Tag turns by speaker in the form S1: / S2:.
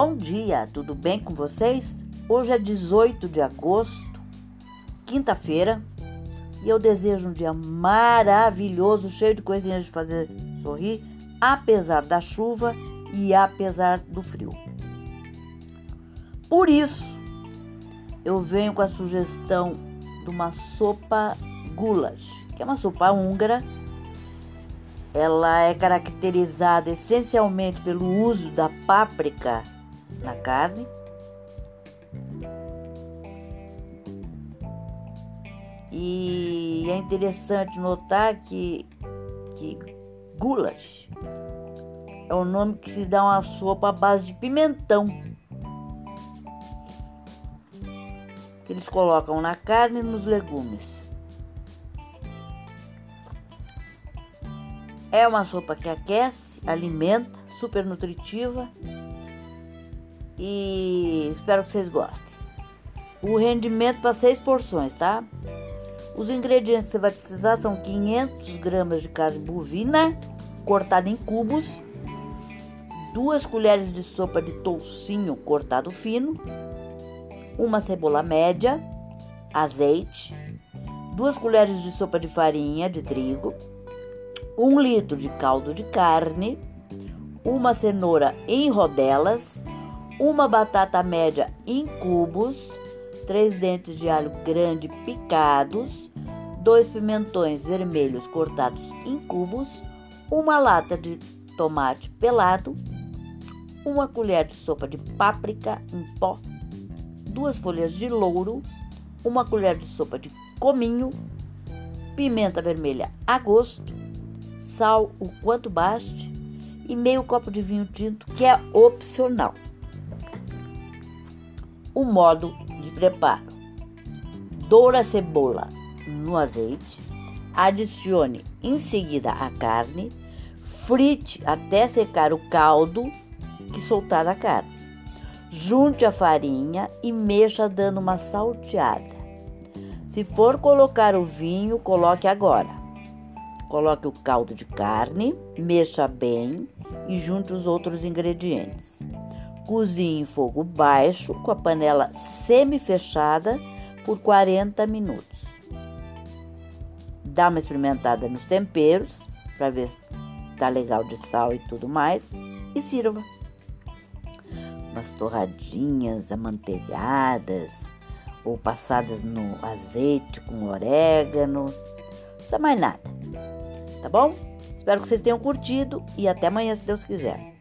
S1: Bom dia, tudo bem com vocês? Hoje é 18 de agosto, quinta-feira, e eu desejo um dia maravilhoso, cheio de coisinhas de fazer sorrir, apesar da chuva e apesar do frio. Por isso, eu venho com a sugestão de uma sopa goulash, que é uma sopa húngara ela é caracterizada essencialmente pelo uso da páprica na carne. E é interessante notar que, que goulash é o nome que se dá uma sopa à base de pimentão. Que eles colocam na carne e nos legumes. É uma sopa que aquece, alimenta, super nutritiva e espero que vocês gostem. O rendimento para seis porções, tá? Os ingredientes que você vai precisar são 500 gramas de carne bovina cortada em cubos, duas colheres de sopa de toucinho cortado fino, uma cebola média, azeite, duas colheres de sopa de farinha de trigo, um litro de caldo de carne, uma cenoura em rodelas, uma batata média em cubos, três dentes de alho grande picados, dois pimentões vermelhos cortados em cubos, uma lata de tomate pelado, uma colher de sopa de páprica em pó, duas folhas de louro, uma colher de sopa de cominho, pimenta vermelha a gosto, sal o quanto baste e meio copo de vinho tinto, que é opcional. O modo de preparo: doura a cebola no azeite, adicione em seguida a carne, frite até secar o caldo que soltar da carne. Junte a farinha e mexa dando uma salteada. Se for colocar o vinho, coloque agora. Coloque o caldo de carne, mexa bem e junte os outros ingredientes. Cozinhe em fogo baixo com a panela semi-fechada por 40 minutos. Dá uma experimentada nos temperos para ver se tá legal de sal e tudo mais e sirva. Umas torradinhas amanteigadas ou passadas no azeite com orégano. Não precisa mais nada tá bom? Espero que vocês tenham curtido e até amanhã, se Deus quiser.